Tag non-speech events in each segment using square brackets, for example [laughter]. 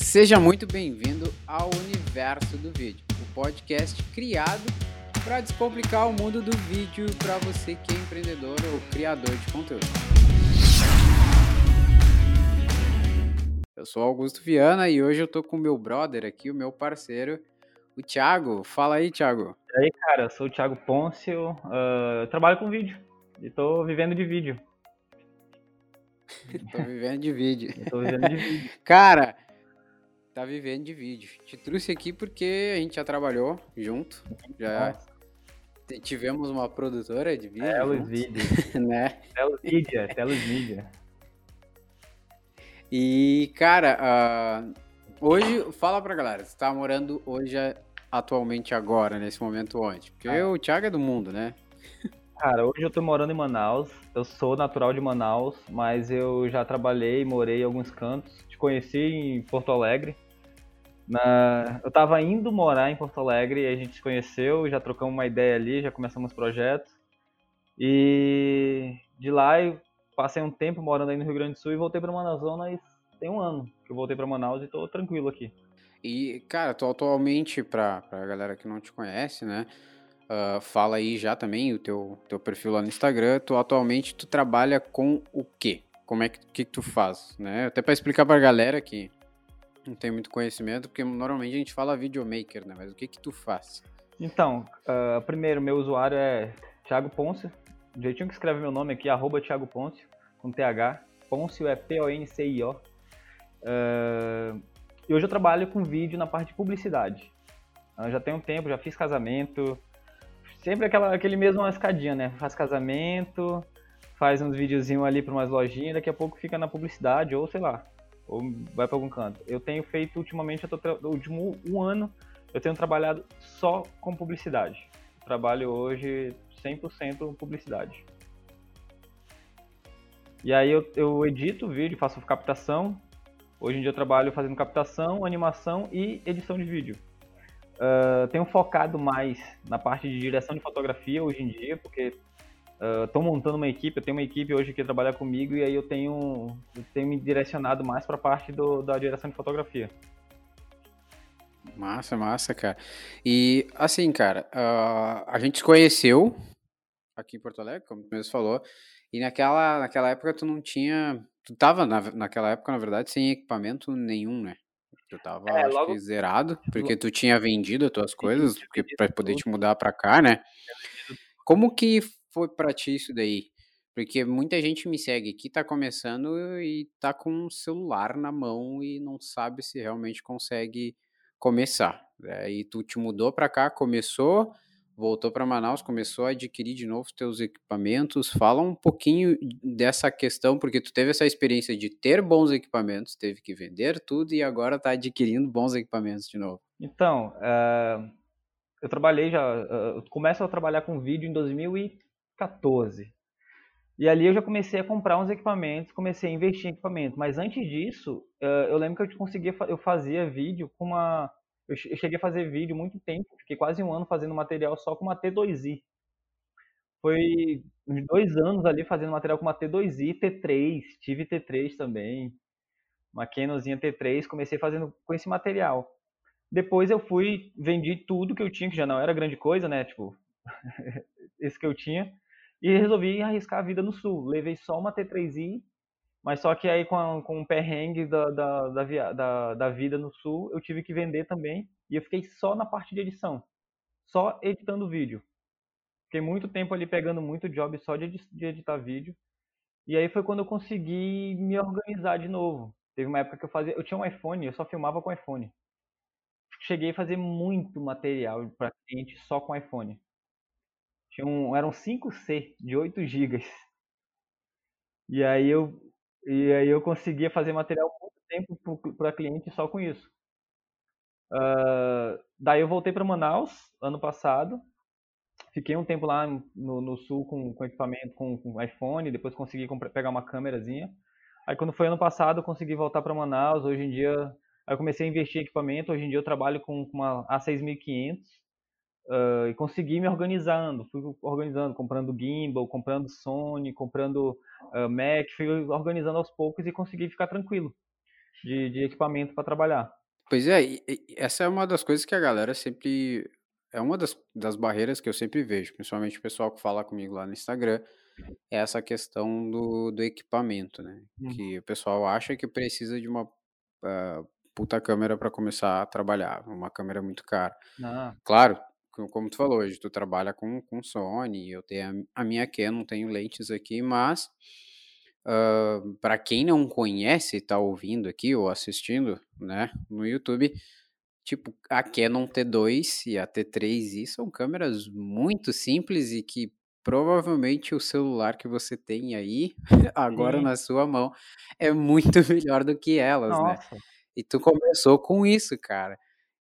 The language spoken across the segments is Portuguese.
Seja muito bem-vindo ao Universo do Vídeo, o podcast criado para descomplicar o mundo do vídeo para você que é empreendedor ou criador de conteúdo. Eu sou Augusto Viana e hoje eu tô com o meu brother aqui, o meu parceiro, o Thiago. Fala aí, Thiago. E aí, cara, eu sou o Thiago Pôncio, uh, eu trabalho com vídeo e tô vivendo de vídeo. [laughs] tô vivendo de vídeo. Tô vivendo de vídeo. [laughs] Cara, tá vivendo de vídeo. Te trouxe aqui porque a gente já trabalhou junto. Já tivemos uma produtora de vídeo. Telos Vídeo, [laughs] né? Telos Mídia, Telos Mídia. E, cara, ah, hoje, fala pra galera, você tá morando hoje, atualmente agora, nesse momento onde? Porque Ah. o Thiago é do mundo, né? [laughs] Cara, hoje eu tô morando em Manaus, eu sou natural de Manaus, mas eu já trabalhei, morei em alguns cantos, te conheci em Porto Alegre. Na... Eu tava indo morar em Porto Alegre e a gente se conheceu, já trocamos uma ideia ali, já começamos projetos. E de lá eu passei um tempo morando aí no Rio Grande do Sul e voltei pra Manaus tem um ano que eu voltei pra Manaus e tô tranquilo aqui. E, cara, tu atualmente, pra, pra galera que não te conhece, né? ah, fala aí já também o teu, teu perfil lá no Instagram. Tu atualmente tu trabalha com o quê? Como é que, que tu faz, né? Até pra explicar pra galera que não tem muito conhecimento, porque normalmente a gente fala videomaker, né? Mas o que que tu faz? Então, ah, primeiro, meu usuário é Thiago Pôncio. Do jeitinho que escreve meu nome aqui, arroba Thiago Pôncio, com TH. Pôncio é P-O-N-C-I-O. Ah, e hoje eu trabalho com vídeo na parte de publicidade. Eu já tenho um tempo, já fiz casamento. Sempre aquela, aquele mesmo escadinha, né? Faz casamento, faz uns videozinhos ali para umas lojinhas, daqui a pouco fica na publicidade, ou sei lá, ou vai para algum canto. Eu tenho feito ultimamente, eu tô no último um ano, eu tenho trabalhado só com publicidade. Trabalho hoje 100% publicidade. E aí eu, eu edito vídeo, faço captação. Hoje em dia eu trabalho fazendo captação, animação e edição de vídeo. Ah, tenho focado mais na parte de direção de fotografia hoje em dia, porque estou montando uma equipe, eu tenho uma equipe hoje que trabalha comigo e aí eu tenho, eu tenho me direcionado mais para a parte do- da direção de fotografia. Massa, massa, cara. E assim, cara, ah, a gente se conheceu aqui em Porto Alegre, como tu mesmo falou, e naquela, naquela época tu não tinha. Tu tava, na, naquela época, na verdade, sem equipamento nenhum, né? Tu tava, É, acho logo- que, zerado, porque tu tinha vendido as tuas coisas, porque pra poder te mudar pra cá, né? Como que foi pra ti isso daí? Porque muita gente me segue aqui, tá começando e tá com um celular na mão e não sabe se realmente consegue começar. Aí tu te mudou pra cá, começou, voltou pra Manaus, começou a adquirir de novo teus equipamentos. Fala um pouquinho dessa questão, porque tu teve essa experiência de ter bons equipamentos, teve que vender tudo e agora tá adquirindo bons equipamentos de novo. Então, eh, eu trabalhei já, eh, eu começo a trabalhar com vídeo em 2014. E ali eu já comecei a comprar uns equipamentos, comecei a investir em equipamento. Mas antes disso, eh, eu lembro que eu conseguia, eu fazia vídeo com uma, eu cheguei a fazer vídeo muito tempo, fiquei quase um ano fazendo material só com uma T2i. Foi uns dois anos ali fazendo material com uma T2i, T3, tive T3 também, uma Canonzinha T3, comecei fazendo com esse material. Depois eu fui, vendi tudo que eu tinha, que já não era grande coisa, né? Tipo, [laughs] esse que eu tinha. E resolvi arriscar a vida no sul. Levei só uma T3i, mas só que aí com, a- com o perrengue da, da, da, da, da vida no sul, eu tive que vender também. E eu fiquei só na parte de edição. Só editando vídeo. Fiquei muito tempo ali pegando muito job só de, de editar vídeo. E aí foi quando eu consegui me organizar de novo. Teve uma época que eu fazia. Eu tinha um iPhone, eu só filmava com iPhone cheguei a fazer muito material para cliente só com iPhone. Tinha um, eram 5C de 8 GB. E aí eu e aí eu conseguia fazer material muito tempo para cliente só com isso. Ah, daí eu voltei para Manaus ano passado. Fiquei um tempo lá no, no sul com, com equipamento, com, com iPhone, depois consegui comprar- pegar uma câmerazinha. Aí quando foi ano passado, eu consegui voltar para Manaus. Hoje em dia, eu comecei a investir em equipamento. Hoje em dia eu trabalho com uma A6500 ah, e consegui me organizando. Fui organizando, comprando gimbal, comprando Sony, comprando ah, Mac. Fui organizando aos poucos e consegui ficar tranquilo. de, de equipamento para trabalhar. Pois é, e, e essa é uma das coisas que a galera sempre. É uma das, das barreiras que eu sempre vejo, principalmente o pessoal que fala comigo lá no Instagram, é essa questão do, do equipamento, né? Uhum. Que o pessoal acha que precisa de uma uh, puta câmera para começar a trabalhar, uma câmera muito cara. Ah, Claro, como tu falou, hoje tu trabalha com, com Sony, eu tenho a, a minha Canon, tenho lentes aqui, mas para quem não conhece e tá ouvindo aqui ou assistindo, né, no YouTube, tipo, a Canon T2 e a T3i são câmeras muito simples e que provavelmente o celular que você tem aí, [laughs] agora sim. na sua mão, é muito [laughs] melhor do que elas, né? Nossa. E tu começou com isso, cara.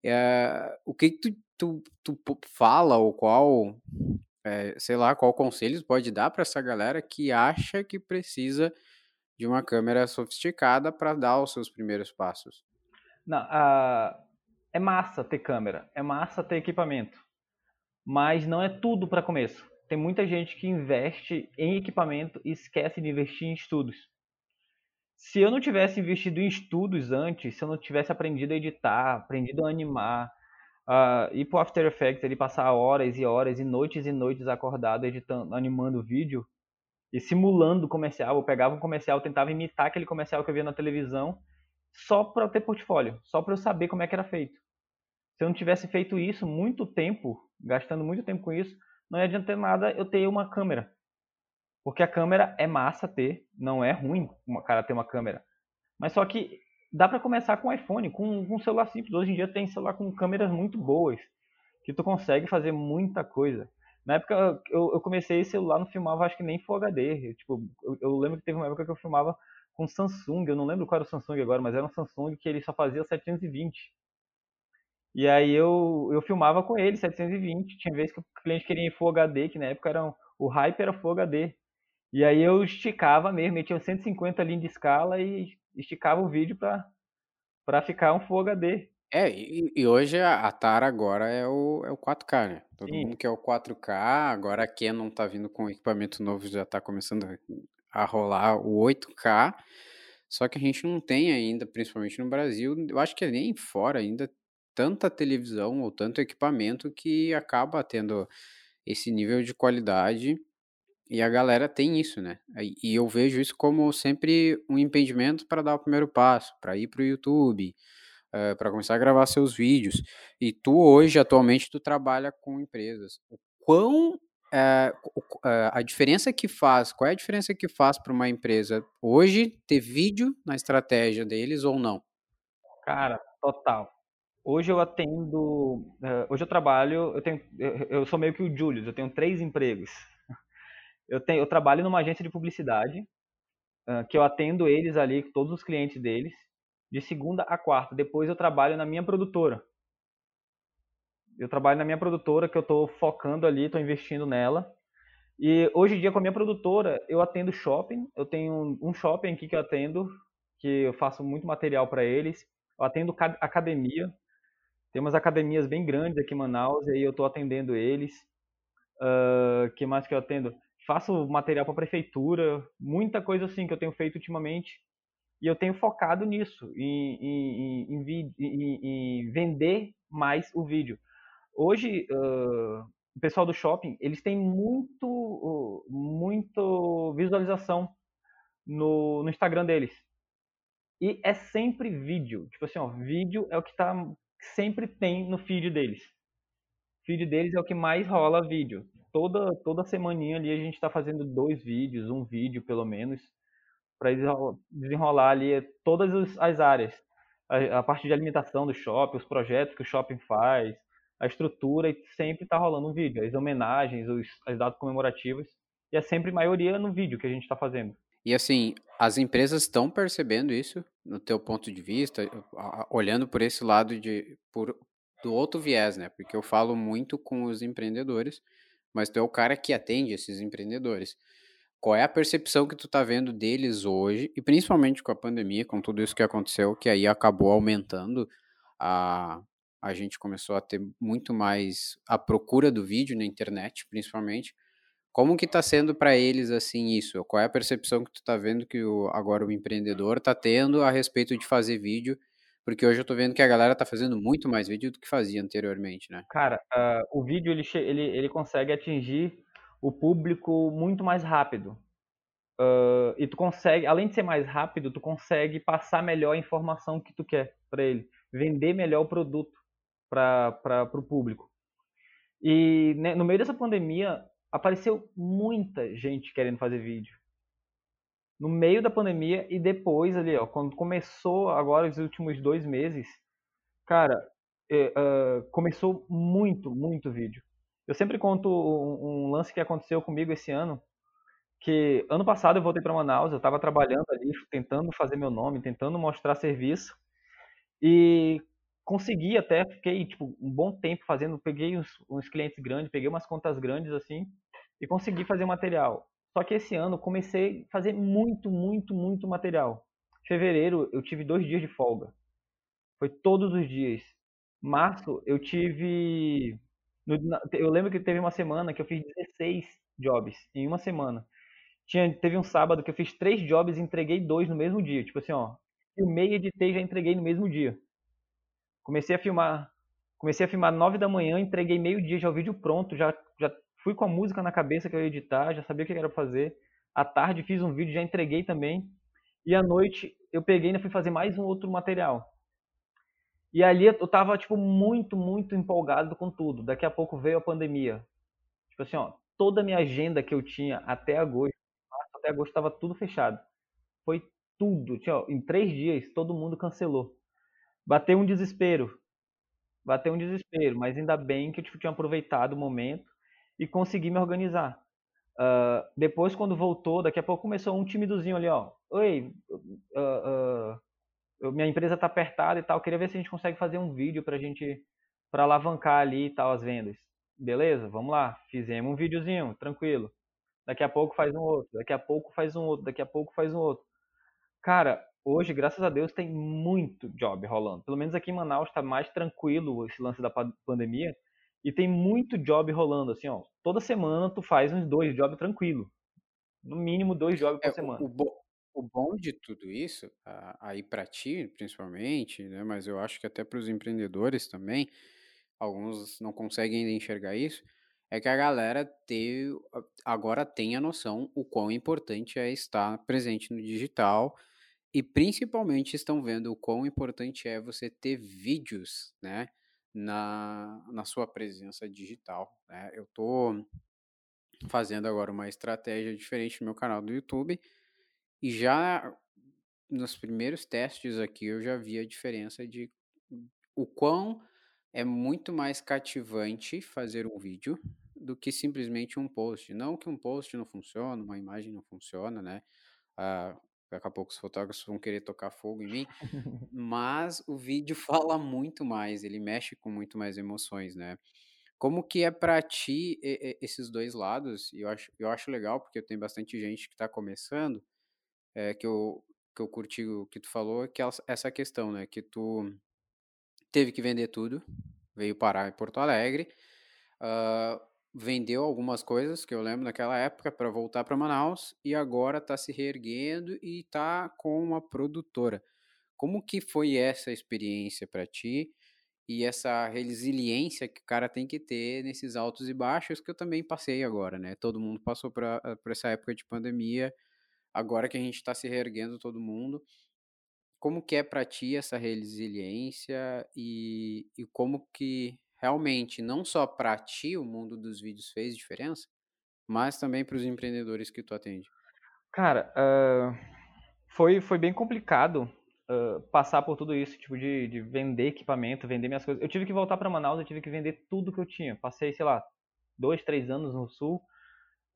Eh, o que que tu, tu, tu fala ou qual, eh, sei lá, qual conselhos pode dar para essa galera que acha que precisa de uma câmera sofisticada para dar os seus primeiros passos? Não, ah, é massa ter câmera, é massa ter equipamento, mas não é tudo para começo. Tem muita gente que investe em equipamento e esquece de investir em estudos. Se eu não tivesse investido em estudos antes, se eu não tivesse aprendido a editar, aprendido a animar, ah, ir pro After Effects, ele passar horas e horas e noites e noites acordado editando, animando vídeo e simulando comercial, eu pegava um comercial, tentava imitar aquele comercial que eu via na televisão, só para ter portfólio, só para eu saber como é que era feito. Se eu não tivesse feito isso muito tempo, gastando muito tempo com isso, não ia adiantar nada eu ter uma câmera. Porque a câmera é massa ter, não é ruim o cara ter uma câmera. Mas só que dá para começar com iPhone, com, um celular simples. Hoje em dia tem celular com câmeras muito boas, que tu consegue fazer muita coisa. Na época eu, eu comecei esse celular, não filmava acho que nem Full HD. Eu, tipo, eu, eu lembro que teve uma época que eu filmava com Samsung, eu não lembro qual era o Samsung agora, mas era um Samsung que ele só fazia 720. E aí eu, eu filmava com ele 720. Tinha vezes que o cliente queria Full HD, que na época era um, o hype era Full HD. E aí eu esticava mesmo, metia 150 linhas de escala e esticava o vídeo pra, pra ficar um Full HD. É, e, e hoje a, a Tara agora é o, é o 4K, né? Todo Sim, mundo quer o 4K, agora a Canon tá vindo com equipamento novo, já tá começando a rolar o 8K, só que a gente não tem ainda, principalmente no Brasil, eu acho que nem fora ainda, tanta televisão ou tanto equipamento que acaba tendo esse nível de qualidade e a galera tem isso, né? E eu vejo isso como sempre um impedimento para dar o primeiro passo, para ir para o YouTube, para começar a gravar seus vídeos. E tu hoje, atualmente, tu trabalha com empresas. O quão é, a diferença que faz, qual é a diferença que faz para uma empresa hoje ter vídeo na estratégia deles ou não? cara, total. Hoje eu atendo. eh, Hoje eu trabalho. Eu, tenho, eu sou meio que o Julius, eu tenho três empregos. Eu, tenho, eu trabalho numa agência de publicidade, ah, que eu atendo eles ali, todos os clientes deles, de segunda a quarta. Depois eu trabalho na minha produtora. Eu trabalho na minha produtora, que eu estou focando ali, estou investindo nela. E hoje em dia, com a minha produtora, eu atendo shopping. Eu tenho um shopping aqui que eu atendo, que eu faço muito material para eles. Eu atendo ca- academia. Tem umas academias bem grandes aqui em Manaus, e aí eu estou atendendo eles. O que mais que eu atendo? Faço material para prefeitura, muita coisa assim que eu tenho feito ultimamente. E eu tenho focado nisso, em, em, em, em vender mais o vídeo. Hoje, ah, o pessoal do shopping, eles têm muito, uh, muito visualização no, no Instagram deles. E é sempre vídeo. Tipo assim, ó, vídeo é o que tá, sempre tem no feed deles. O feed deles é o que mais rola vídeo. Toda, toda semaninha ali a gente tá fazendo dois vídeos, um vídeo pelo menos, para desenrolar ali todas as- as áreas. A, a parte de alimentação do shopping, os projetos que o shopping faz, a estrutura, e sempre tá rolando um vídeo. As homenagens, os, as datas comemorativas. E é sempre maioria no vídeo que a gente tá fazendo. E assim, as empresas estão percebendo isso, no teu ponto de vista, olhando por esse lado de por do outro viés, né? Porque eu falo muito com os empreendedores, mas tu é o cara que atende esses empreendedores. Qual é a percepção que tu tá vendo deles hoje, e principalmente com a pandemia, com tudo isso que aconteceu, que aí acabou aumentando a a gente começou a ter muito mais a procura do vídeo na internet, principalmente. Como que tá sendo para eles assim isso? Qual é a percepção que tu tá vendo que o, agora o empreendedor tá tendo a respeito de fazer vídeo? Porque hoje eu tô vendo que a galera tá fazendo muito mais vídeo do que fazia anteriormente, né? Cara, uh, o vídeo ele, ele, ele consegue atingir o público muito mais rápido. Uh, e tu consegue, além de ser mais rápido, tu consegue passar melhor a informação que tu quer para ele, vender melhor o produto para o público. E né, no meio dessa pandemia, apareceu muita gente querendo fazer vídeo. No meio da pandemia e depois ali, ó, quando começou agora os últimos dois meses, cara, é, uh, começou muito, muito vídeo. Eu sempre conto um, um, lance que aconteceu comigo esse ano, que ano passado eu voltei para Manaus, eu estava trabalhando ali, tentando fazer meu nome, tentando mostrar serviço, e consegui até, fiquei tipo um bom tempo fazendo, peguei uns, uns clientes grandes, peguei umas contas grandes assim, e consegui fazer material. Só que esse ano comecei a fazer muito, muito, muito material. Fevereiro eu tive dois dias de folga. Foi todos os dias. Março eu tive. Eu lembro que teve uma semana que eu fiz 16 jobs em uma semana. Tinha, teve um sábado que eu fiz três jobs e entreguei dois no mesmo dia. Tipo assim, ó. Filmei e editei já entreguei no mesmo dia. Comecei a filmar. Comecei a filmar nove da manhã, entreguei meio dia já o vídeo pronto, já, já Fui com a música na cabeça que eu ia editar, já sabia o que era fazer. À tarde fiz um vídeo, já entreguei também. E à noite eu peguei e ainda fui fazer mais um outro material. E ali eu tava, tipo, muito, muito empolgado com tudo. Daqui a pouco veio a pandemia. Tipo assim, ó, toda a minha agenda que eu tinha até agosto, até agosto estava tudo fechado. Foi tudo. Tinha, ó, em três dias, todo mundo cancelou. Bateu um desespero. Bateu um desespero, mas ainda bem que eu tipo, tinha aproveitado o momento e consegui me organizar. Uh, depois, quando voltou, daqui a pouco começou um timidozinho ali, ó. Oi, uh, uh, minha empresa tá apertada e tal, queria ver se a gente consegue fazer um vídeo pra gente, pra alavancar ali e tal as vendas. Beleza, vamos lá. Fizemos um videozinho, tranquilo. Daqui a pouco faz um outro, daqui a pouco faz um outro, daqui a pouco faz um outro. Cara, hoje, graças a Deus, tem muito job rolando. Pelo menos aqui em Manaus está mais tranquilo esse lance da pandemia. E tem muito job rolando, assim, ó. Toda semana tu faz uns dois jobs tranquilo. No mínimo dois jobs por é, semana. O, o, o, bom de tudo isso, aí para ti, principalmente, né, mas eu acho que até para os empreendedores também, alguns não conseguem ainda enxergar isso, é que a galera ter, agora tem a noção o quão importante é estar presente no digital e principalmente estão vendo o quão importante é você ter vídeos, né? Na, na sua presença digital. Né? Eu estou fazendo agora uma estratégia diferente no meu canal do YouTube e já nos primeiros testes aqui eu já vi a diferença de o quão é muito mais cativante fazer um vídeo do que simplesmente um post. Não que um post não funciona, uma imagem não funciona, né? Ah, Daqui a pouco os fotógrafos vão querer tocar fogo em mim. Mas o vídeo [laughs] fala muito mais, ele mexe com muito mais emoções, né? Como que é para ti esses dois lados? Eu acho, eu acho legal, porque tenho bastante gente que está começando, é, que, eu, que eu curti o que tu falou, que é essa questão, né? Que tu teve que vender tudo, veio parar em Porto Alegre, uh, vendeu algumas coisas que eu lembro naquela época para voltar para Manaus e agora está se reerguendo e está com uma produtora. Como que foi essa experiência para ti e essa resiliência que o cara tem que ter nesses altos e baixos que eu também passei agora, né? Todo mundo passou por, por essa época de pandemia, agora que a gente está se reerguendo todo mundo. Como que é para ti essa resiliência e, e como que realmente, não só para ti o mundo dos vídeos fez diferença, mas também para os empreendedores que tu atende? Cara, uh, foi, foi bem complicado uh, passar por tudo isso, tipo, de, de vender equipamento, vender minhas coisas. Eu tive que voltar para Manaus, eu tive que vender tudo que eu tinha. Passei, sei lá, dois, três anos no Sul,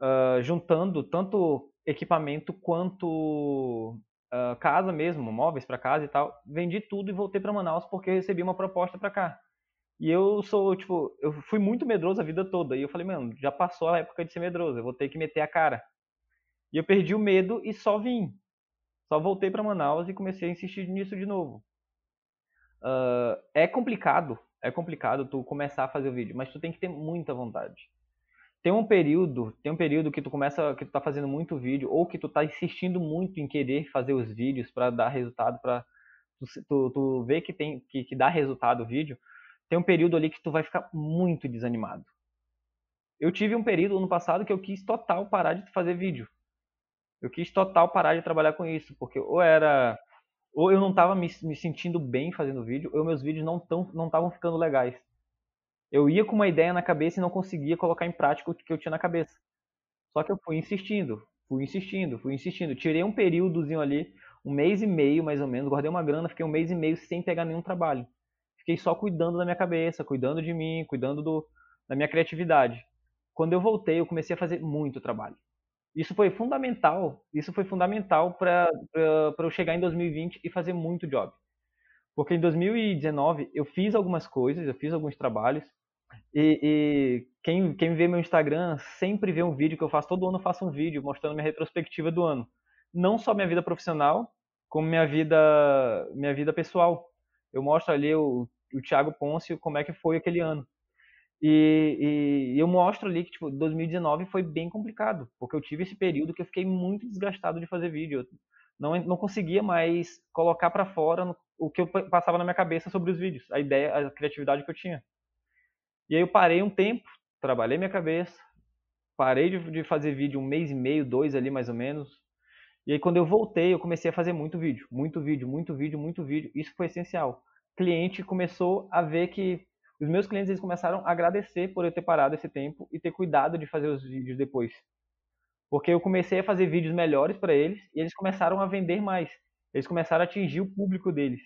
uh, juntando tanto equipamento quanto casa mesmo, móveis para casa e tal. Vendi tudo e voltei para Manaus porque recebi uma proposta para cá. E eu sou, tipo, eu fui muito medroso a vida toda. E eu falei, mano, já passou a época de ser medroso, eu vou ter que meter a cara. E eu perdi o medo e só vim. Só voltei para Manaus e comecei a insistir nisso de novo. Uh, é complicado, é complicado tu começar a fazer o vídeo, mas tu tem que ter muita vontade. tem um período, tem um período que tu começa, que tu tá fazendo muito vídeo, ou que tu tá insistindo muito em querer fazer os vídeos para dar resultado, para tu, tu, tu que tem que, que dá resultado o vídeo, tem um período ali que tu vai ficar muito desanimado. Eu tive um período no passado que eu quis total parar de fazer vídeo. Eu quis total parar de trabalhar com isso, porque ou era ou eu não estava me, me, sentindo bem fazendo vídeo, ou meus vídeos não tão, não estavam ficando legais. Eu ia com uma ideia na cabeça e não conseguia colocar em prática o que eu tinha na cabeça. Só que eu fui insistindo, fui insistindo, fui insistindo. Tirei um períodozinho ali, um mês e meio mais ou menos, guardei uma grana, fiquei um mês e meio sem pegar nenhum trabalho. Fiquei só cuidando da minha cabeça, cuidando de mim, cuidando do, da minha criatividade. Quando eu voltei, eu comecei a fazer muito trabalho. Isso foi fundamental, isso foi fundamental para eu chegar em 2020 e fazer muito job. Porque em 2019 eu fiz algumas coisas, eu fiz alguns trabalhos, e, e, quem, quem vê meu Instagram sempre vê um vídeo que eu faço, todo ano eu faço um vídeo mostrando minha retrospectiva do ano. Não só minha vida profissional, como minha vida, minha vida pessoal. Eu mostro ali o, o Thiago Ponce como é que foi aquele ano. E, e, eu mostro ali que, tipo, 2019 foi bem complicado, porque eu tive esse período que eu fiquei muito desgastado de fazer vídeo. Eu não, não conseguia mais colocar para fora o que eu passava na minha cabeça sobre os vídeos, a ideia, a criatividade que eu tinha. E aí eu parei um tempo, trabalhei minha cabeça, parei de, de fazer vídeo um mês e meio, dois ali mais ou menos. E aí quando eu voltei, eu comecei a fazer muito vídeo, muito vídeo, muito vídeo, muito vídeo. Isso foi essencial. Cliente começou a ver que os meus clientes eles começaram a agradecer por eu ter parado esse tempo e ter cuidado de fazer os vídeos depois. Porque eu comecei a fazer vídeos melhores para eles e eles começaram a vender mais. Eles começaram a atingir o público deles.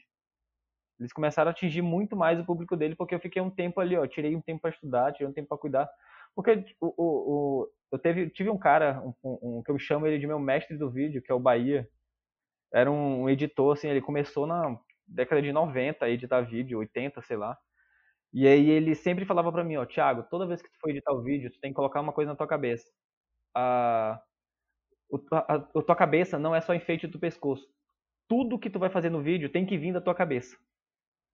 Eles começaram a atingir muito mais o público deles porque eu fiquei um tempo ali, ó, tirei um tempo para estudar, tirei um tempo para cuidar. Porque o, o, o, eu teve, tive um cara, um, um, que eu chamo ele de meu mestre do vídeo, que é o Bahia. Era um editor, assim, ele começou na década de 90 a editar vídeo, 80, sei lá. E aí ele sempre falava para mim, ó, Thiago, toda vez que tu for editar o vídeo, tu tem que colocar uma coisa na tua cabeça. A, a, a, tua cabeça não é só enfeite do pescoço. Tudo que tu vai fazer no vídeo tem que vir da tua cabeça.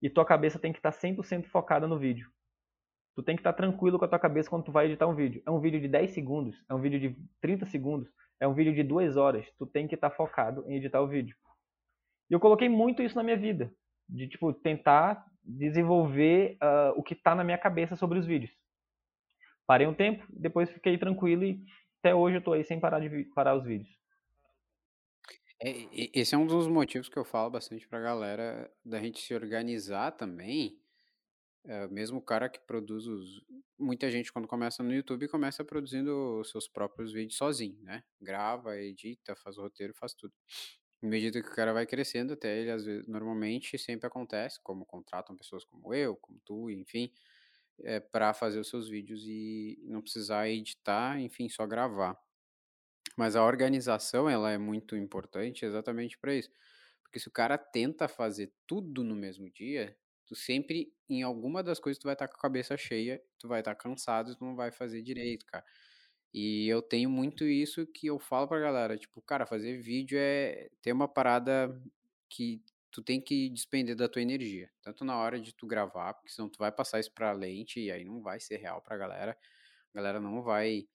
E tua cabeça tem que estar tá 100% focada no vídeo. Tu tem que estar tá tranquilo com a tua cabeça quando tu vai editar um vídeo. É um vídeo de 10 segundos, é um vídeo de 30 segundos, é um vídeo de 2 horas. Tu tem que estar tá focado em editar o vídeo. E eu coloquei muito isso na minha vida. De, tipo, tentar desenvolver uh, o que está na minha cabeça sobre os vídeos. Parei um tempo, depois fiquei tranquilo e até hoje eu estou aí sem parar de parar os vídeos. É, esse é um dos motivos que eu falo bastante para a galera da gente se organizar também. É, mesmo o cara que produz os. Muita gente, quando começa no YouTube, começa produzindo seus próprios vídeos sozinho, né? Grava, edita, faz o roteiro, faz tudo. Medida que o cara vai crescendo, até ele, às vezes, normalmente sempre acontece, como contratam pessoas como eu, como tu, enfim, é, para fazer os seus vídeos e não precisar editar, enfim, só gravar. Mas a organização, ela é muito importante exatamente para isso. Porque se o cara tenta fazer tudo no mesmo dia, tu sempre, em alguma das coisas, tu vai estar tá com a cabeça cheia, tu vai estar tá cansado, tu não vai fazer direito, cara. E eu tenho muito isso que eu falo pra galera, tipo, cara, fazer vídeo é ter uma parada que tu tem que despender da tua energia, tanto na hora de tu gravar, porque senão tu vai passar isso pra lente e aí não vai ser real pra galera. A galera não vai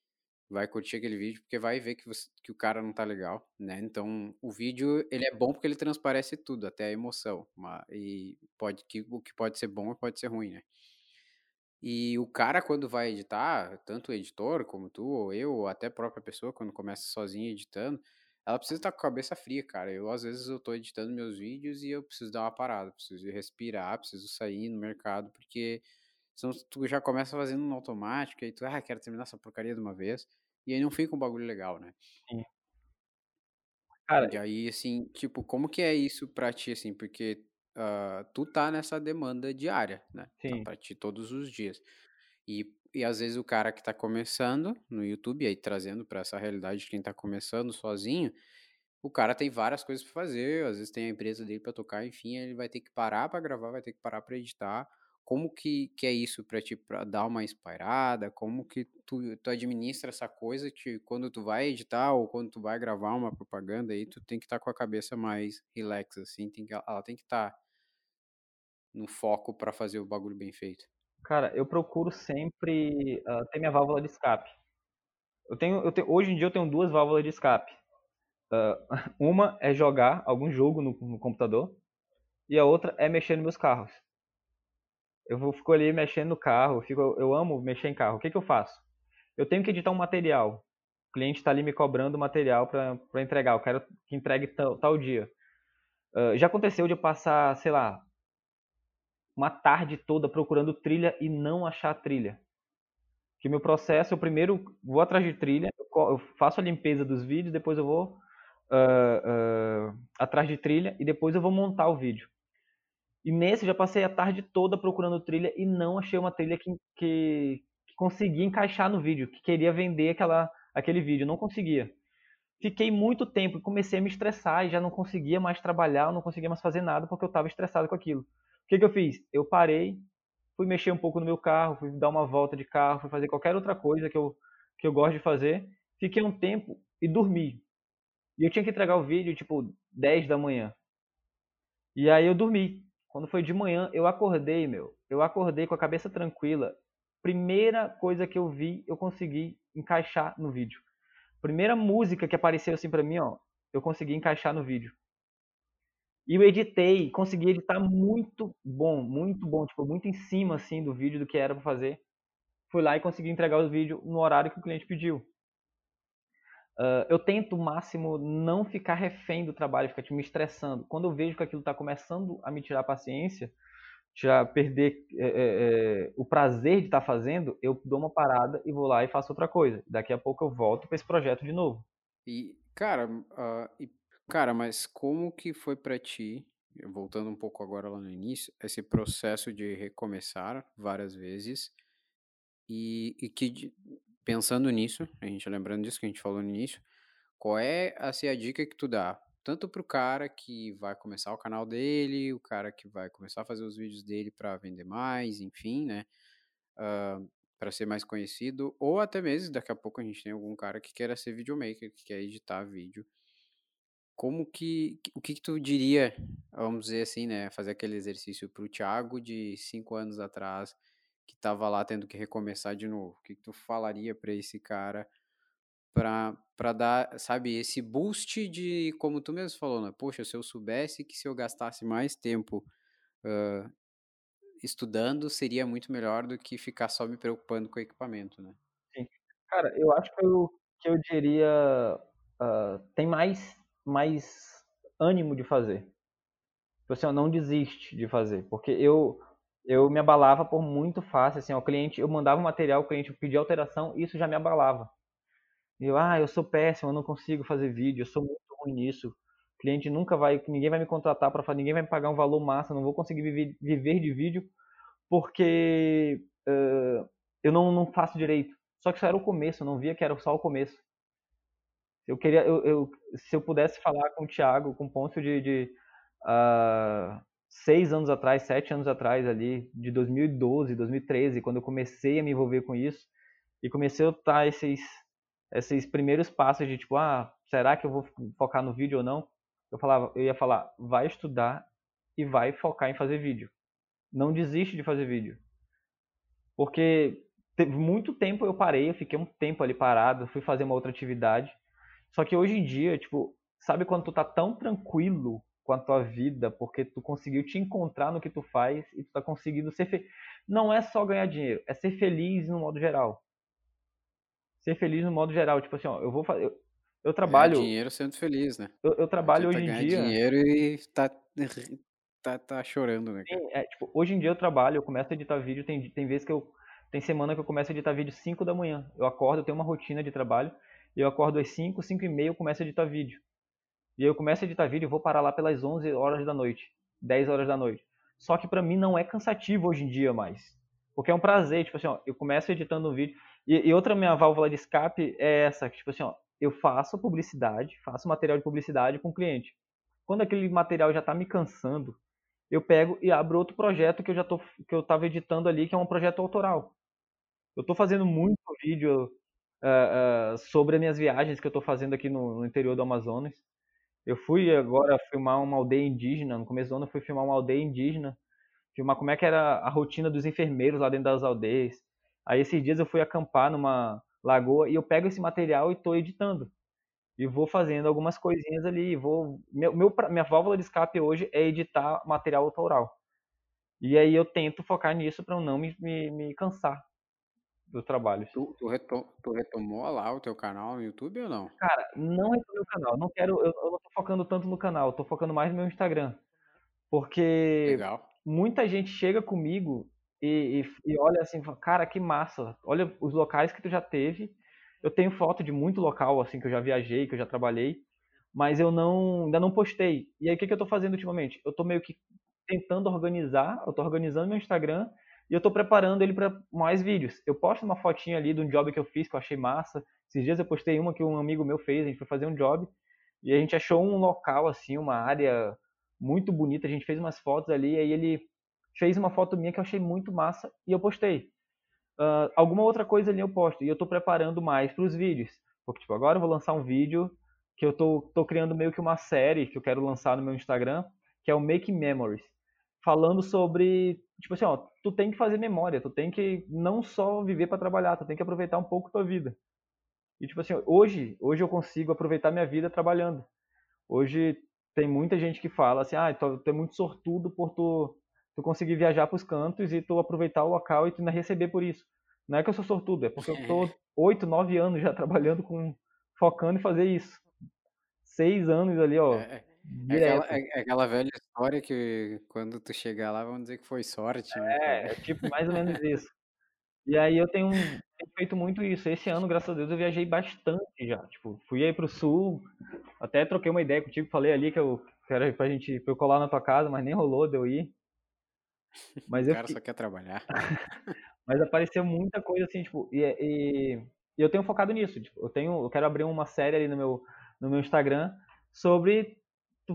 vai curtir aquele vídeo porque vai ver que, você, que o cara não tá legal, né? Então, o vídeo, ele é bom porque ele transparece tudo, até a emoção, e pode que o que pode ser bom pode ser ruim, né? E o cara, quando vai editar, tanto o editor como tu, ou eu, ou até a própria pessoa, quando começa sozinha editando, ela precisa estar com a cabeça fria, cara. Eu, às vezes, eu tô editando meus vídeos e eu preciso dar uma parada, preciso respirar, preciso sair no mercado, porque senão tu já começa fazendo no automático, e tu, ah, quero terminar essa porcaria de uma vez, e aí não fica um bagulho legal, né? Sim. Cara, e aí, assim, tipo, como que é isso pra ti, assim, porque uh, tu tá nessa demanda diária, né? Tá Sim. Tá pra ti todos os dias. E, e às vezes o cara que tá começando no YouTube, aí trazendo para essa realidade de quem tá começando sozinho, o cara tem várias coisas para fazer, às vezes tem a empresa dele para tocar, enfim, ele vai ter que parar para gravar, vai ter que parar para editar. Como que, que é isso para ti, para dar uma inspirada? Como que tu, tu administra essa coisa que quando tu vai editar ou quando tu vai gravar uma propaganda aí, tu tem que estar tá com a cabeça mais relax, assim, tem que, ela tem que estar tá no foco para fazer o bagulho bem feito? Cara, eu procuro sempre uh, ter minha válvula de escape. Eu tenho, eu tenho, hoje em dia eu tenho duas válvulas de escape. Uh, [laughs] uma é jogar algum jogo no, no, computador e a outra é mexer nos meus carros. Eu vou, fico ali mexendo no carro, fico, eu amo mexer em carro. O que, que eu faço? Eu tenho que editar um material. O cliente está ali me cobrando material para entregar. Eu quero que entregue tal, tal dia. Uh, já aconteceu de eu passar, sei lá, uma tarde toda procurando trilha e não achar trilha. Que meu processo, eu primeiro vou atrás de trilha, eu faço a limpeza dos vídeos, depois eu vou uh, uh, atrás de trilha e depois eu vou montar o vídeo. E nesse já passei a tarde toda procurando trilha e não achei uma trilha que, que, que conseguia encaixar no vídeo, que queria vender aquela, aquele vídeo, não conseguia. Fiquei muito tempo e comecei a me estressar e já não conseguia mais trabalhar, não conseguia mais fazer nada porque eu estava estressado com aquilo. O que, que eu fiz? Eu parei, fui mexer um pouco no meu carro, fui dar uma volta de carro, fui fazer qualquer outra coisa que eu, que eu gosto de fazer. Fiquei um tempo e dormi. E eu tinha que entregar o vídeo tipo 10 da manhã. E aí eu dormi. Quando foi de manhã, eu acordei, meu. Eu acordei com a cabeça tranquila. Primeira coisa que eu vi, eu consegui encaixar no vídeo. Primeira música que apareceu assim para mim, ó, eu consegui encaixar no vídeo. E eu editei, consegui editar muito bom, muito bom, tipo, muito em cima assim do vídeo do que era para fazer. Fui lá e consegui entregar o vídeo no horário que o cliente pediu. Uh, eu tento o máximo não ficar refém do trabalho, ficar tipo, me estressando. Quando eu vejo que aquilo está começando a me tirar a paciência, já perder é, é, o prazer de estar tá fazendo, eu dou uma parada e vou lá e faço outra coisa. Daqui a pouco eu volto para esse projeto de novo. E, cara, uh, e Cara, mas como que foi para ti, voltando um pouco agora lá no início, esse processo de recomeçar várias vezes e, e que, pensando nisso, a gente lembrando disso que a gente falou no início, qual é assim, a dica que tu dá? Tanto pro cara que vai começar o canal dele, o cara que vai começar a fazer os vídeos dele para vender mais, enfim, né? Uh, para ser mais conhecido, ou até mesmo daqui a pouco a gente tem algum cara que queira ser videomaker, que quer editar vídeo como que, o que, que tu diria, vamos dizer assim, né, fazer aquele exercício para o Thiago de cinco anos atrás, que estava lá tendo que recomeçar de novo? O que, que tu falaria para esse cara para dar, sabe, esse boost de, como tu mesmo falou, né? Poxa, se eu soubesse que se eu gastasse mais tempo uh, estudando, seria muito melhor do que ficar só me preocupando com o equipamento, né? Sim. Cara, eu acho que eu, que eu diria, uh, tem mais mais ânimo de fazer. Tipo assim, não desiste de fazer, porque eu eu me abalava por muito fácil, assim, o cliente, eu mandava o material, o cliente pedia alteração, isso já me abalava. Eu, ah, eu sou péssimo, eu não consigo fazer vídeo, eu sou muito ruim nisso. O cliente nunca vai, ninguém vai me contratar para fazer, ninguém vai me pagar um valor massa, não vou conseguir viver, viver de vídeo porque uh, eu não, não faço direito. Só que isso era o começo, eu não via que era só o começo. Eu queria, eu, eu, se eu pudesse falar com o Thiago, com o Pôncio de, de uh, seis anos atrás, sete anos atrás ali, de 2012, 2013, quando eu comecei a me envolver com isso e comecei a dar esses, esses primeiros passos de tipo, ah, será que eu vou focar no vídeo ou não? Eu falava, eu ia falar, vai estudar e vai focar em fazer vídeo. Não desiste de fazer vídeo. Porque teve muito tempo eu parei, eu fiquei um tempo ali parado, fui fazer uma outra atividade só que hoje em dia, tipo, sabe quando tu tá tão tranquilo com a tua vida, porque tu conseguiu te encontrar no que tu faz e tu tá conseguindo ser feliz. Não é só ganhar dinheiro, é ser feliz no modo geral. Ser feliz no modo geral, tipo assim, ó, eu vou fazer eu, eu trabalho ganhar dinheiro sendo feliz, né? Eu, eu trabalho hoje em dia dinheiro e tá tá, tá chorando, né? Sim, é, tipo, hoje em dia eu trabalho, eu começo a editar vídeo, tem tem vezes que eu tem semana que eu começo a editar vídeo 5 da manhã. Eu acordo, eu tenho uma rotina de trabalho eu acordo às 5, 5 e meia, começo a editar vídeo. E eu começo a editar vídeo e vou parar lá pelas 11 horas da noite, 10 horas da noite. Só que para mim não é cansativo hoje em dia mais. Porque é um prazer, tipo assim, ó, eu começo editando um vídeo. E, e outra minha válvula de escape é essa, que tipo assim, ó, eu faço publicidade, faço material de publicidade com o cliente. Quando aquele material já está me cansando, eu pego e abro outro projeto que eu já tô que eu estava editando ali, que é um projeto autoral. Eu estou fazendo muito vídeo uh, uh, sobre as minhas viagens que eu estou fazendo aqui no, no, interior do Amazonas. Eu fui agora filmar uma aldeia indígena, no começo do ano eu fui filmar uma aldeia indígena, filmar como é que era a rotina dos enfermeiros lá dentro das aldeias. Aí esses dias eu fui acampar numa, lagoa, e eu pego esse material e estou editando. E vou fazendo algumas coisinhas ali, vou... Meu, meu, minha válvula de escape hoje é editar material autoral. E aí eu tento focar nisso para não me, me, me cansar do trabalho. Tu, tu, retom, tu, retomou lá o teu canal no YouTube ou não? Cara, não retomei o canal. Não quero, eu, eu não tô focando tanto no canal, eu tô focando mais no meu Instagram. Porque Legal. muita gente chega comigo e, e, e olha assim, cara, que massa. Olha os locais que tu já teve. Eu tenho foto de muito local assim que eu já viajei, que eu já trabalhei, mas eu não ainda não postei. E aí o que, que eu tô fazendo ultimamente? Eu tô meio que tentando organizar, eu tô organizando meu Instagram e eu tô preparando ele para mais vídeos. Eu posto uma fotinha ali de um job que eu fiz que eu achei massa. Esses dias eu postei uma que um amigo meu fez, a gente foi fazer um job e a gente achou um local assim, uma área muito bonita. A gente fez umas fotos ali, aí ele fez uma foto minha que eu achei muito massa e eu postei. Uh, alguma outra coisa ali eu posto e eu estou preparando mais para os vídeos. Porque tipo, agora eu vou lançar um vídeo que eu tô, tô criando meio que uma série que eu quero lançar no meu Instagram, que é o Making Memories, falando sobre, tipo assim, ó, tu tem que fazer memória, tu tem que não só viver para trabalhar, tu tem que aproveitar um pouco tua vida. E tipo assim, hoje, hoje eu consigo aproveitar minha vida trabalhando. Hoje tem muita gente que fala assim, ah, tu, tu é muito sortudo por tu, tu conseguir viajar para os cantos e tu aproveitar o local e tu ainda receber por isso. Não é que eu sou sortudo, é porque eu tô [laughs] oito, nove anos já trabalhando com focando em fazer isso. Seis anos ali, ó. É, é, aquela, é, é, aquela, velha história que quando tu chegar lá vão dizer que foi sorte. Né, é, é tipo mais ou menos isso. E aí eu tenho, tenho, feito muito isso. Esse ano, graças a Deus, eu viajei bastante já. Tipo, fui aí pro sul, até troquei uma ideia contigo, falei ali que eu quero pra gente pra eu colar na tua casa, mas nem rolou de eu ir. [laughs] Mas o cara só quer trabalhar. [laughs] mas apareceu muita coisa assim, tipo, e, e, e, eu tenho focado nisso. Tipo, eu tenho, eu quero abrir uma série ali no meu, no meu Instagram sobre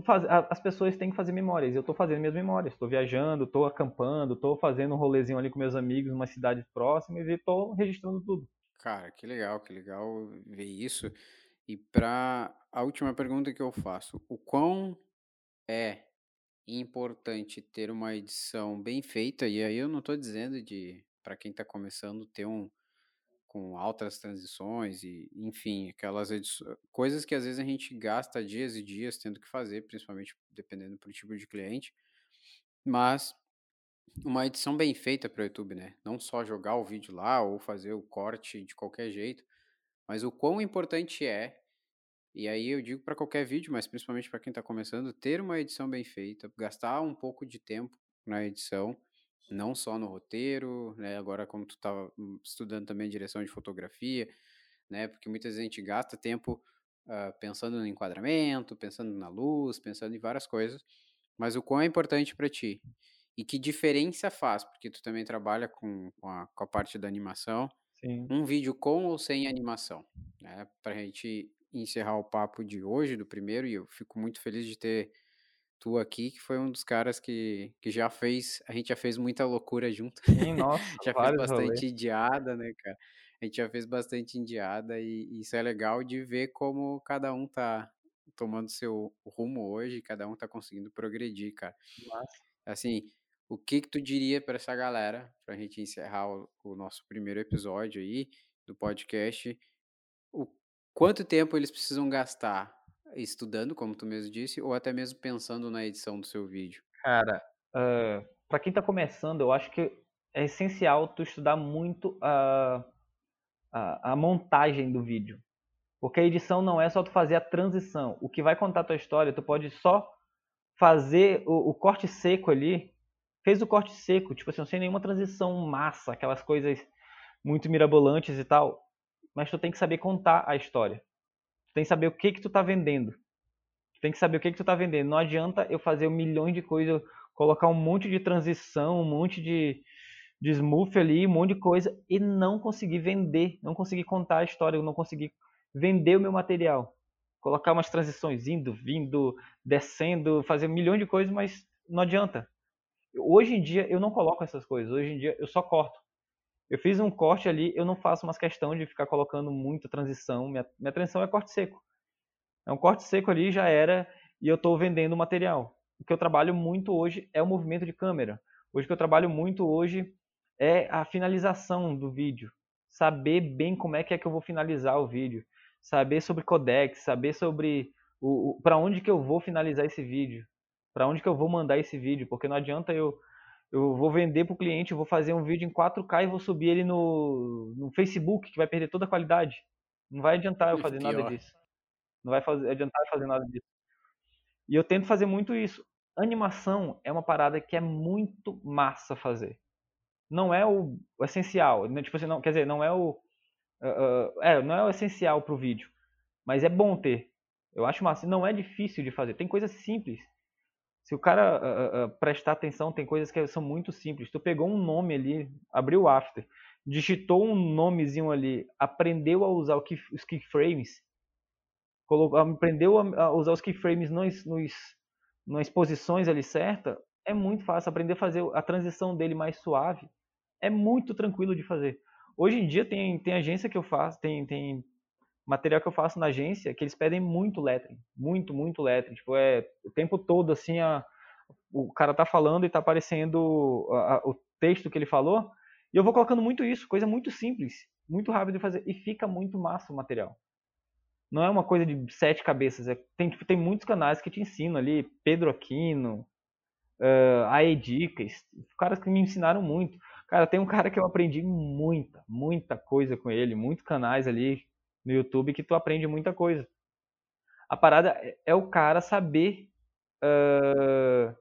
faz, as pessoas têm que fazer memórias. Eu estou fazendo minhas memórias. Estou viajando, estou acampando, estou fazendo um rolezinho ali com meus amigos, uma cidade próxima e estou registrando tudo. Cara, que legal, que legal ver isso. E para a última pergunta que eu faço, o quão é importante ter uma edição bem feita? E aí eu não estou dizendo de para quem está começando ter um com altas transições e, enfim, aquelas coisas que às vezes a gente gasta dias e dias tendo que fazer, principalmente dependendo do tipo de cliente. Mas uma edição bem feita para o YouTube, né? Não só jogar o vídeo lá ou fazer o corte de qualquer jeito, mas o quão importante é, e aí eu digo para qualquer vídeo, mas principalmente para quem está começando, ter uma edição bem feita, gastar um pouco de tempo na edição não só no roteiro, né? Agora como tu estava hum, estudando também direção de fotografia, né? Porque muitas vezes a gente gasta tempo uh, pensando no enquadramento, pensando na luz, pensando em várias coisas, mas o quão é importante para ti e que diferença faz, porque tu também trabalha com, com, a, com a parte da animação, Sim. um vídeo com ou sem animação, né? Para a gente encerrar o papo de hoje, do primeiro, e eu fico muito feliz de ter tu aqui, que foi um dos caras que, que já fez, a gente já fez muita loucura junto. Sim, [laughs] nossa, já fez bastante indiada, né, cara? A gente já fez bastante indiada e, e isso é legal de ver como cada um tá tomando seu rumo hoje, cada um tá conseguindo progredir, cara. Nossa. Assim, o que que tu diria para essa galera, pra gente encerrar o, o nosso primeiro episódio aí do podcast, o quanto tempo eles precisam gastar estudando, como tu mesmo disse, ou até mesmo pensando na edição do seu vídeo? Cara, uh, para quem está começando, eu acho que é essencial tu estudar muito a, a, a, montagem do vídeo. Porque a edição não é só tu fazer a transição. O que vai contar a tua história, tu pode só fazer o, o corte seco ali. Fez o corte seco, tipo assim, sem nenhuma transição massa, aquelas coisas muito mirabolantes e tal. Mas tu tem que saber contar a história. Tu tem que saber o que que tu tá vendendo. Tu tem que saber o que que tu tá vendendo. Não adianta eu fazer um milhão de coisas, colocar um monte de transição, um monte de, de smooth ali, um monte de coisa e não conseguir vender, não conseguir contar a história, não conseguir vender o meu material. Colocar umas transições indo, vindo, descendo, fazer um milhão de coisas, mas não adianta. Hoje em dia eu não coloco essas coisas. Hoje em dia eu só corto. Eu fiz um corte ali, eu não faço mais questão de ficar colocando muita transição. Minha, minha transição é corte seco. É um corte seco ali, já era, e eu estou vendendo material. O que eu trabalho muito hoje é o movimento de câmera. Hoje o que eu trabalho muito hoje é a finalização do vídeo. saber bem como é que é que eu vou finalizar o vídeo, saber sobre codecs, saber sobre o, o para onde que eu vou finalizar esse vídeo, para onde que eu vou mandar esse vídeo, porque não adianta eu eu vou vender para o cliente, eu vou fazer um vídeo em 4K e vou subir ele no, no Facebook, que vai perder toda a qualidade. Não vai adiantar eu fazer Pior. nada disso. Não vai fazer, adiantar eu fazer nada disso. E eu tento fazer muito isso. Animação é uma parada que é muito massa fazer. Não é o, o essencial, né? tipo assim, não, quer dizer, não é o uh, uh, é, não é o essencial para o vídeo, mas é bom ter. Eu acho massa. Não é difícil de fazer. Tem coisas simples se o cara uh, uh, prestar atenção, tem coisas que são muito simples. Tu pegou um nome ali, abriu o After, digitou um nomezinho ali, aprendeu a usar key, os keyframes, colocou, aprendeu a, usar os keyframes nos, nos, nas posições ali certa, é muito fácil. Aprender a fazer a transição dele mais suave é muito tranquilo de fazer. Hoje em dia tem, tem agência que eu faço, tem, tem material que eu faço na agência que eles pedem muito lettering, muito, muito lettering. Tipo, é o tempo todo assim, a, o cara tá falando e tá aparecendo a, a, o texto que ele falou, e eu vou colocando muito isso, coisa muito simples, muito rápido de fazer, e fica muito massa o material. Não é uma coisa de sete cabeças, é, tem, tipo, tem muitos canais que te ensinam ali, Pedro Aquino, uh, AE Dicas, caras que me ensinaram muito. Cara, tem um cara que eu aprendi muita, muita coisa com ele, muitos canais ali no YouTube que tu aprende muita coisa. A parada é, é o cara saber. Uh,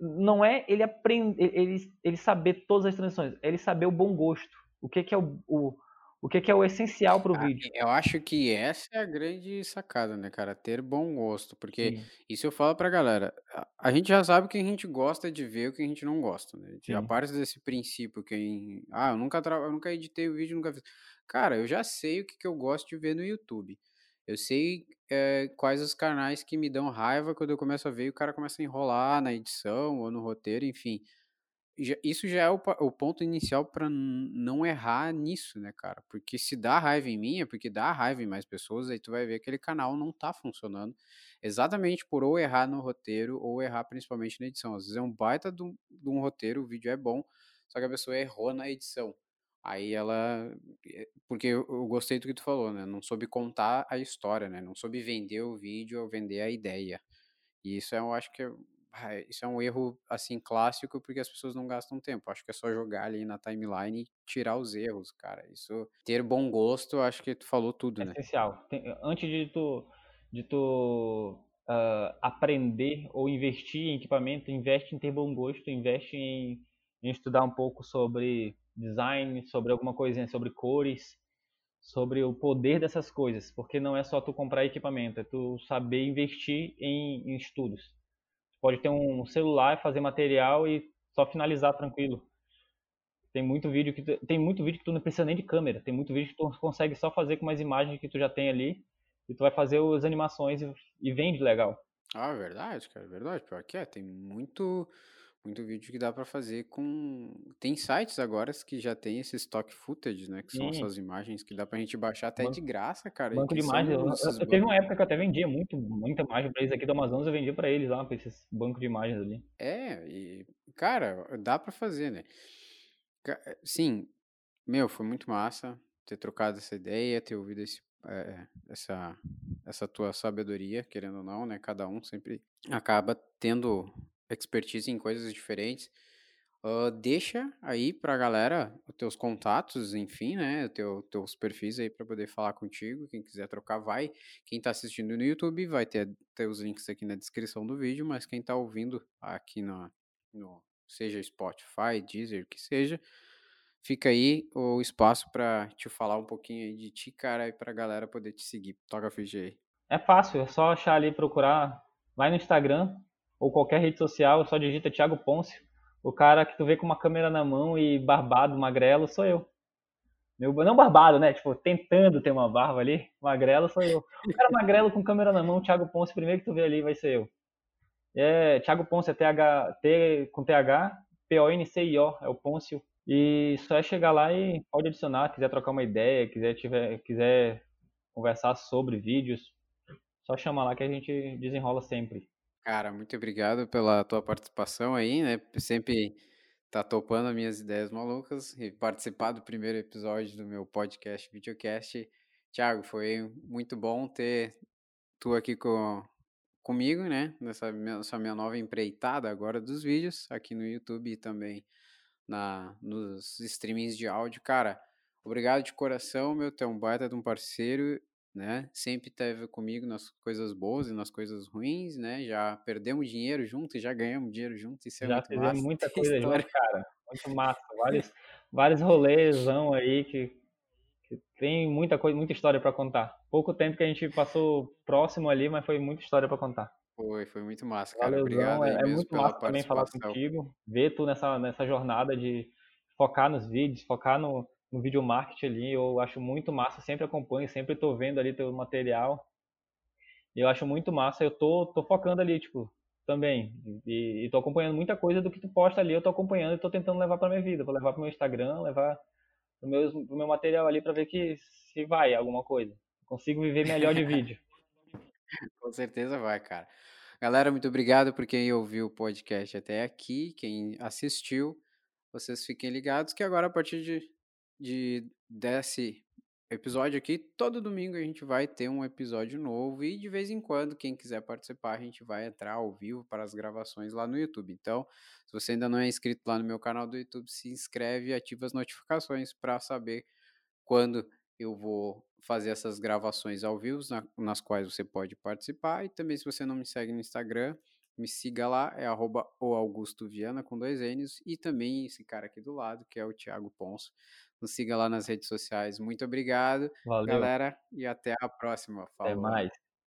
não é ele aprender, ele, ele saber todas as transições, é ele saber o bom gosto. O que, que é o, o o que, que, é o essencial para o ah, vídeo? Eu acho que essa é a grande sacada, né, cara? Ter bom gosto. Porque Sim. isso eu falo pra galera. A, gente já sabe o que a gente gosta de ver e o que a gente não gosta, né? Já parte desse princípio que. Ah, eu nunca, tra... eu nunca editei o vídeo, nunca fiz. Cara, eu já sei o que, que eu gosto de ver no YouTube. Eu sei é, quais os canais que me dão raiva quando eu começo a ver e o cara começa a enrolar na edição ou no roteiro, enfim. Isso já é o, o ponto inicial para não errar nisso, né, cara? Porque se dá raiva em mim, é porque dá raiva em mais pessoas, aí tu vai ver que aquele canal não tá funcionando exatamente por ou errar no roteiro ou errar principalmente na edição. Às vezes é um baita de um roteiro, o vídeo é bom, só que a pessoa errou na edição. Aí ela. Eh, porque eu, gostei do que tu falou, né? Não soube contar a história, né? Não soube vender o vídeo ou vender a ideia. E isso eu acho que é, isso é um erro, assim, clássico, porque as pessoas não gastam tempo. Acho que é só jogar ali na timeline e tirar os erros, cara. Isso. Ter bom gosto, acho que tu falou tudo, é né? Essencial. Antes de tu. De tu uh, aprender ou investir em equipamento, investe em ter bom gosto, investe em, em estudar um pouco sobre design, sobre alguma coisinha sobre cores, sobre o poder dessas coisas, porque não é só tu comprar equipamento, é tu saber investir em, em estudos. Tu pode ter um celular, fazer material e só finalizar tranquilo. Tem muito vídeo que tu, tem muito vídeo que tu não precisa nem de câmera, tem muito vídeo que tu consegue só fazer com umas imagens que tu já tem ali e tu vai fazer as animações e, e vende legal. Ah, verdade, cara, verdade. Pior que é, tem muito muito vídeo que dá para fazer com. Tem sites agora que já tem esse stock footage, né? Que são Sim. essas imagens que dá pra gente baixar até banco, de graça, cara. Banco de imagens. Eu, eu, eu teve uma época que eu até vendia muito, muita imagem pra eles aqui do Amazonas, eu vendia para eles lá, pra esses bancos de imagens ali. É, e, cara, dá para fazer, né? Sim, meu, foi muito massa ter trocado essa ideia, ter ouvido esse, é, essa, essa tua sabedoria, querendo ou não, né? Cada um sempre acaba tendo expertise em coisas diferentes. Uh, deixa aí pra galera os teus contatos, enfim, né? Teu, teus perfis aí para poder falar contigo. Quem quiser trocar, vai. Quem tá assistindo no YouTube vai ter, ter os links aqui na descrição do vídeo, mas quem tá ouvindo aqui no, no seja Spotify, Deezer, que seja, fica aí o espaço para te falar um pouquinho de ti, cara, e pra galera poder te seguir. Toca ficha aí. É fácil, é só achar ali, procurar. Vai no Instagram, ou qualquer rede social, só digita Thiago Ponce. O cara que tu vê com uma câmera na mão e barbado, magrelo, sou eu. Meu, não barbado, né? Tipo, tentando ter uma barba ali, magrelo sou eu. O cara magrelo com câmera na mão, Thiago Ponce, primeiro que tu vê ali vai ser eu. É, Thiago Ponce é TH, T com TH, P-O-N-C-I-O, é o Pôncio. E só é chegar lá e pode adicionar, quiser trocar uma ideia, quiser, tiver, quiser conversar sobre vídeos, só chama lá que a gente desenrola sempre. Cara, muito obrigado pela tua participação aí, né? Sempre tá topando as minhas ideias malucas e participar do primeiro episódio do meu podcast, videocast. Thiago, foi muito bom ter tu aqui com, comigo, né? Nessa minha, minha nova empreitada agora dos vídeos, aqui no YouTube e também na, nos streamings de áudio. Cara, obrigado de coração, meu. Tu é um baita de um parceiro, né? Sempre teve comigo nas coisas boas e nas coisas ruins, né? Já perdemos dinheiro junto e já ganhamos dinheiro junto. Isso é Já muito fizemos massa. muita [laughs] coisa junto, cara. Muito massa. Vários, vários aí que, que tem muita coisa, muita história pra contar. Pouco tempo que a gente passou próximo ali, mas foi muita história pra contar. Foi, foi muito massa, cara. Valeuzão, Obrigado é, é muito massa também falar contigo, ver tu nessa, nessa jornada de focar nos vídeos, focar no, no video marketing ali, eu acho muito massa, sempre acompanho, sempre tô vendo ali teu material, eu acho muito massa, eu tô, tô focando ali, tipo, também, e, e tô acompanhando muita coisa do que tu posta ali, eu tô acompanhando e tô tentando levar pra minha vida, vou levar pro meu Instagram, levar pro meu, pro meu material ali pra ver que se vai alguma coisa, consigo viver melhor de vídeo. [laughs] Com certeza vai, cara. Galera, muito obrigado por quem ouviu o podcast até aqui, quem assistiu. Vocês fiquem ligados que agora, a partir de, de desse episódio aqui, todo domingo a gente vai ter um episódio novo e de vez em quando, quem quiser participar, a gente vai entrar ao vivo para as gravações lá no YouTube. Então, se você ainda não é inscrito lá no meu canal do YouTube, se inscreve e ativa as notificações para saber quando eu vou fazer essas gravações ao vivo, na- nas quais você pode participar. E também, se você não me segue no Instagram, me siga lá, é arroba o Augusto Viana com dois N's. E também esse cara aqui do lado, que é o Thiago Ponço. Nos siga lá nas redes sociais. Muito obrigado, Valeu, galera, e até a próxima. até Falou. mais.